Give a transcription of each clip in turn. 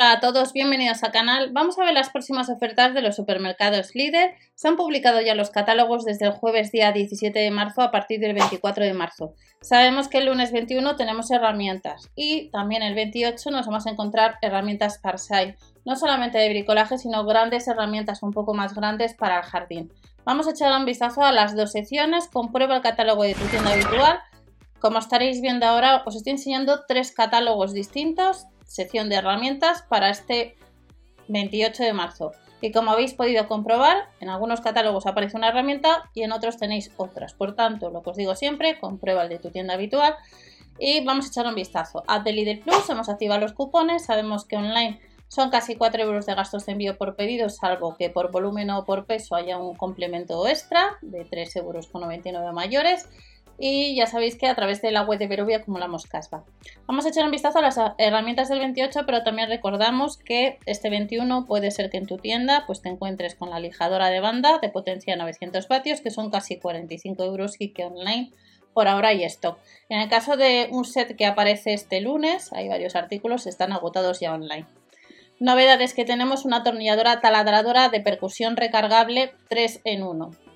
Hola a todos, bienvenidos al canal. Vamos a ver las próximas ofertas de los supermercados líder. Se han publicado ya los catálogos desde el jueves día 17 de marzo a partir del 24 de marzo. Sabemos que el lunes 21 tenemos herramientas y también el 28 nos vamos a encontrar herramientas Parsai, no solamente de bricolaje, sino grandes herramientas un poco más grandes para el jardín. Vamos a echar un vistazo a las dos secciones, comprueba el catálogo de tu tienda habitual. Como estaréis viendo ahora, os estoy enseñando tres catálogos distintos sección de herramientas para este 28 de marzo. Y como habéis podido comprobar, en algunos catálogos aparece una herramienta y en otros tenéis otras. Por tanto, lo que os digo siempre, comprueba el de tu tienda habitual y vamos a echar un vistazo. A The Plus hemos activado los cupones, sabemos que online son casi 4 euros de gastos de envío por pedido, salvo que por volumen o por peso haya un complemento extra de 3,99 euros mayores y ya sabéis que a través de la web de Verubia acumulamos caspa. Vamos a echar un vistazo a las herramientas del 28, pero también recordamos que este 21 puede ser que en tu tienda pues te encuentres con la lijadora de banda de potencia 900 vatios, que son casi 45 euros y que online por ahora hay stock. En el caso de un set que aparece este lunes, hay varios artículos, están agotados ya online. Novedades que tenemos una atornilladora taladradora de percusión recargable 3 en 1.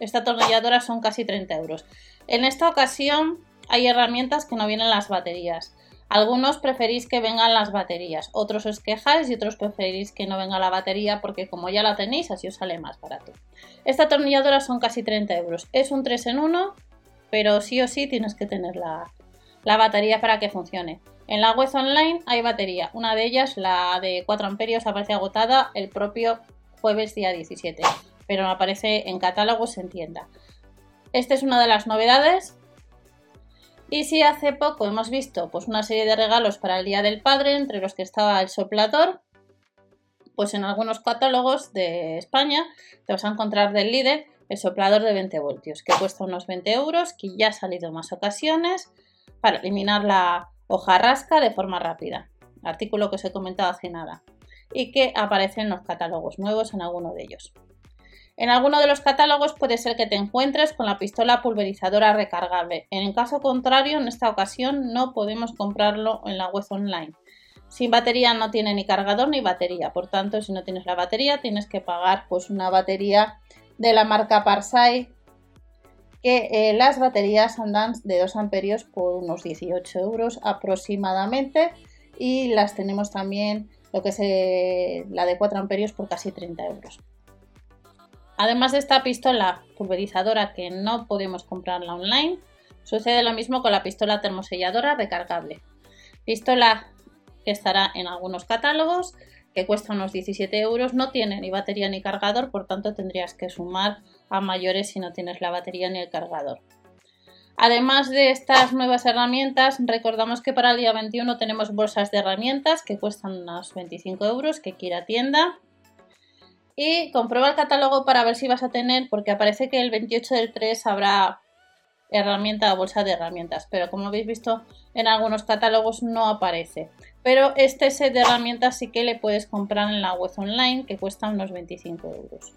Esta atornilladora son casi 30 euros. En esta ocasión hay herramientas que no vienen las baterías. Algunos preferís que vengan las baterías, otros os quejáis y otros preferís que no venga la batería porque como ya la tenéis así os sale más barato. Esta atornilladora son casi 30 euros. Es un 3 en 1, pero sí o sí tienes que tener la, la batería para que funcione. En la web online hay batería, una de ellas, la de 4 amperios, aparece agotada el propio jueves día 17, pero aparece en catálogos en tienda. Esta es una de las novedades. Y si hace poco hemos visto pues, una serie de regalos para el Día del Padre, entre los que estaba el soplador, pues en algunos catálogos de España te vas a encontrar del líder el soplador de 20 voltios, que cuesta unos 20 euros, que ya ha salido más ocasiones para eliminar la hoja rasca de forma rápida. Artículo que os he comentado hace nada. Y que aparece en los catálogos nuevos en alguno de ellos. En alguno de los catálogos puede ser que te encuentres con la pistola pulverizadora recargable. En el caso contrario, en esta ocasión no podemos comprarlo en la web online. Sin batería no tiene ni cargador ni batería, por tanto, si no tienes la batería, tienes que pagar pues una batería de la marca Parsai, que eh, las baterías andan de 2 amperios por unos 18 euros aproximadamente y las tenemos también lo que es eh, la de 4 amperios por casi 30 euros. Además de esta pistola pulverizadora que no podemos comprarla online, sucede lo mismo con la pistola termoselladora recargable. Pistola que estará en algunos catálogos, que cuesta unos 17 euros, no tiene ni batería ni cargador, por tanto tendrías que sumar a mayores si no tienes la batería ni el cargador. Además de estas nuevas herramientas, recordamos que para el día 21 tenemos bolsas de herramientas que cuestan unos 25 euros, que quiera tienda y comprueba el catálogo para ver si vas a tener, porque aparece que el 28 del 3 habrá herramienta bolsa de herramientas, pero como habéis visto en algunos catálogos no aparece. Pero este set de herramientas sí que le puedes comprar en la web online que cuesta unos 25 euros.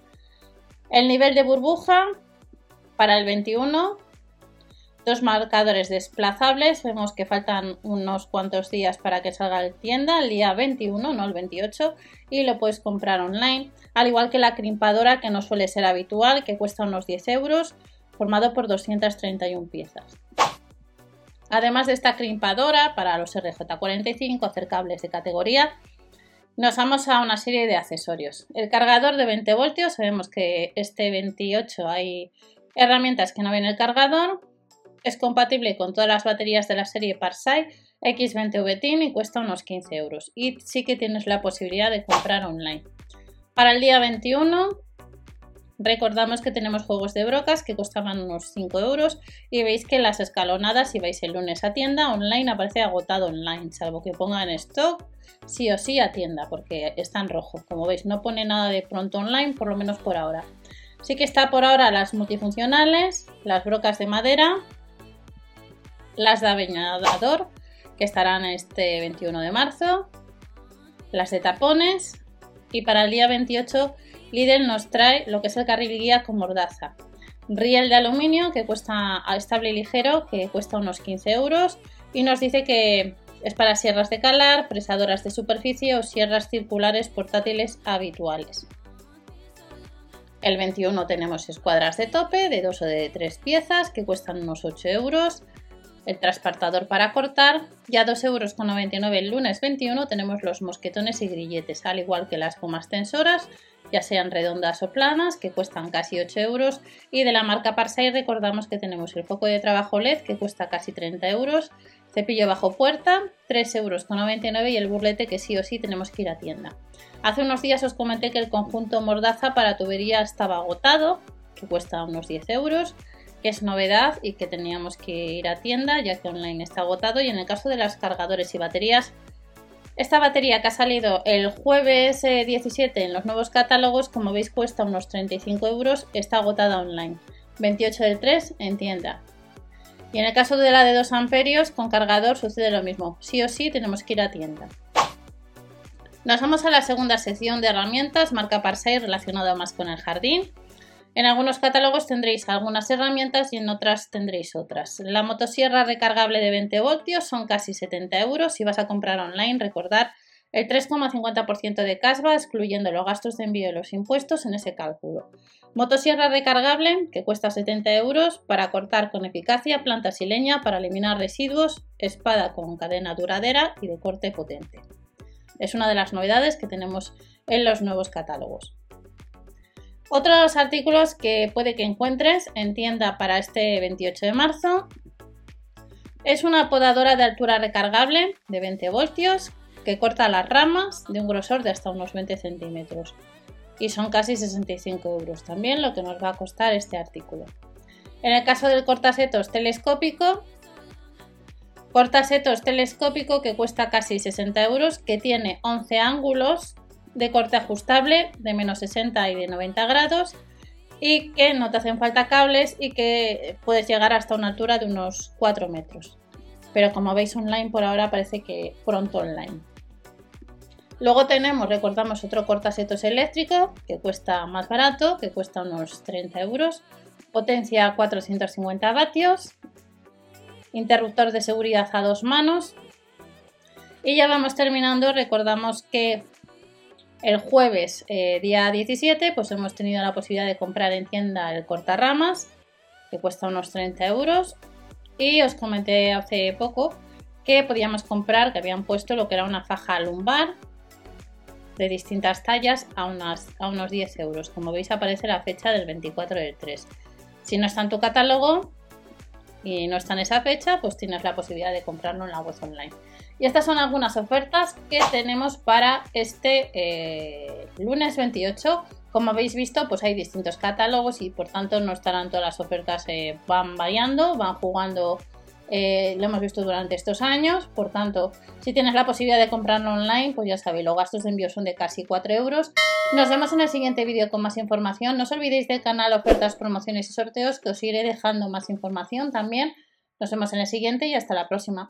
El nivel de burbuja para el 21 Dos marcadores desplazables, vemos que faltan unos cuantos días para que salga de tienda, el día 21, no el 28, y lo puedes comprar online, al igual que la crimpadora que no suele ser habitual, que cuesta unos 10 euros, formado por 231 piezas. Además de esta crimpadora para los RJ45 acercables de categoría, nos vamos a una serie de accesorios. El cargador de 20 voltios, sabemos que este 28 hay herramientas que no ven el cargador, es compatible con todas las baterías de la serie Parsai X20 VTIN y cuesta unos 15 euros. Y sí que tienes la posibilidad de comprar online. Para el día 21 recordamos que tenemos juegos de brocas que costaban unos 5 euros y veis que las escalonadas si vais el lunes a tienda online aparece agotado online, salvo que pongan stock sí o sí a tienda porque está en rojo. Como veis no pone nada de pronto online, por lo menos por ahora. Sí que está por ahora las multifuncionales, las brocas de madera, las de aviñador, que estarán este 21 de marzo, las de tapones y para el día 28 Lidl nos trae lo que es el carril guía con mordaza. Riel de aluminio que cuesta estable y ligero, que cuesta unos 15 euros y nos dice que Es para sierras de calar, fresadoras de superficie o sierras circulares portátiles habituales. El 21 tenemos escuadras de tope de 2 o de 3 piezas que cuestan unos 8 euros. El transportador para cortar, ya 2,99 euros el lunes 21 tenemos los mosquetones y grilletes, al igual que las gomas tensoras, ya sean redondas o planas, que cuestan casi 8 euros. Y de la marca Parsai recordamos que tenemos el foco de trabajo LED, que cuesta casi 30 euros, cepillo bajo puerta, 3,99 euros y el burlete que sí o sí tenemos que ir a tienda. Hace unos días os comenté que el conjunto mordaza para tubería estaba agotado, que cuesta unos 10 euros, es novedad y que teníamos que ir a tienda ya que online está agotado. Y en el caso de las cargadores y baterías, esta batería que ha salido el jueves 17 eh, en los nuevos catálogos, como veis cuesta unos 35 euros, está agotada online. 28 del 3 en tienda. Y en el caso de la de 2 amperios con cargador sucede lo mismo. Sí o sí tenemos que ir a tienda. Nos vamos a la segunda sección de herramientas, marca Parsai relacionada más con el jardín. En algunos catálogos tendréis algunas herramientas y en otras tendréis otras. La motosierra recargable de 20 voltios son casi 70 euros. Si vas a comprar online, recordar el 3,50% de casva, excluyendo los gastos de envío y los impuestos en ese cálculo. Motosierra recargable, que cuesta 70 euros, para cortar con eficacia plantas y leña, para eliminar residuos, espada con cadena duradera y de corte potente. Es una de las novedades que tenemos en los nuevos catálogos. Otros artículos que puede que encuentres en tienda para este 28 de marzo es una podadora de altura recargable de 20 voltios que corta las ramas de un grosor de hasta unos 20 centímetros y son casi 65 euros también lo que nos va a costar este artículo. En el caso del cortasetos telescópico Cortasetos telescópico que cuesta casi 60 euros, que tiene 11 ángulos de corte ajustable de menos 60 y de 90 grados y que no te hacen falta cables y que puedes llegar hasta una altura de unos 4 metros. Pero como veis online por ahora parece que pronto online. Luego tenemos, recordamos, otro cortasetos eléctrico que cuesta más barato, que cuesta unos 30 euros. Potencia 450 vatios interruptor de seguridad a dos manos. Y ya vamos terminando, recordamos que el jueves, eh, día 17, pues hemos tenido la posibilidad de comprar en tienda el cortarramas, que cuesta unos 30 euros. Y os comenté hace poco que podíamos comprar, que habían puesto lo que era una faja lumbar de distintas tallas a, a unos 10 euros. Como veis aparece la fecha del 24 del 3. Si no está en tu catálogo, y no está en esa fecha, pues tienes la posibilidad de comprarlo en la web online. Y estas son algunas ofertas que tenemos para este eh, lunes 28. Como habéis visto, pues hay distintos catálogos y por tanto no estarán todas las ofertas, eh, van variando, van jugando eh, lo hemos visto durante estos años, por tanto, si tienes la posibilidad de comprarlo online, pues ya sabéis, los gastos de envío son de casi 4 euros. Nos vemos en el siguiente vídeo con más información. No os olvidéis del canal Ofertas, Promociones y Sorteos, que os iré dejando más información también. Nos vemos en el siguiente y hasta la próxima.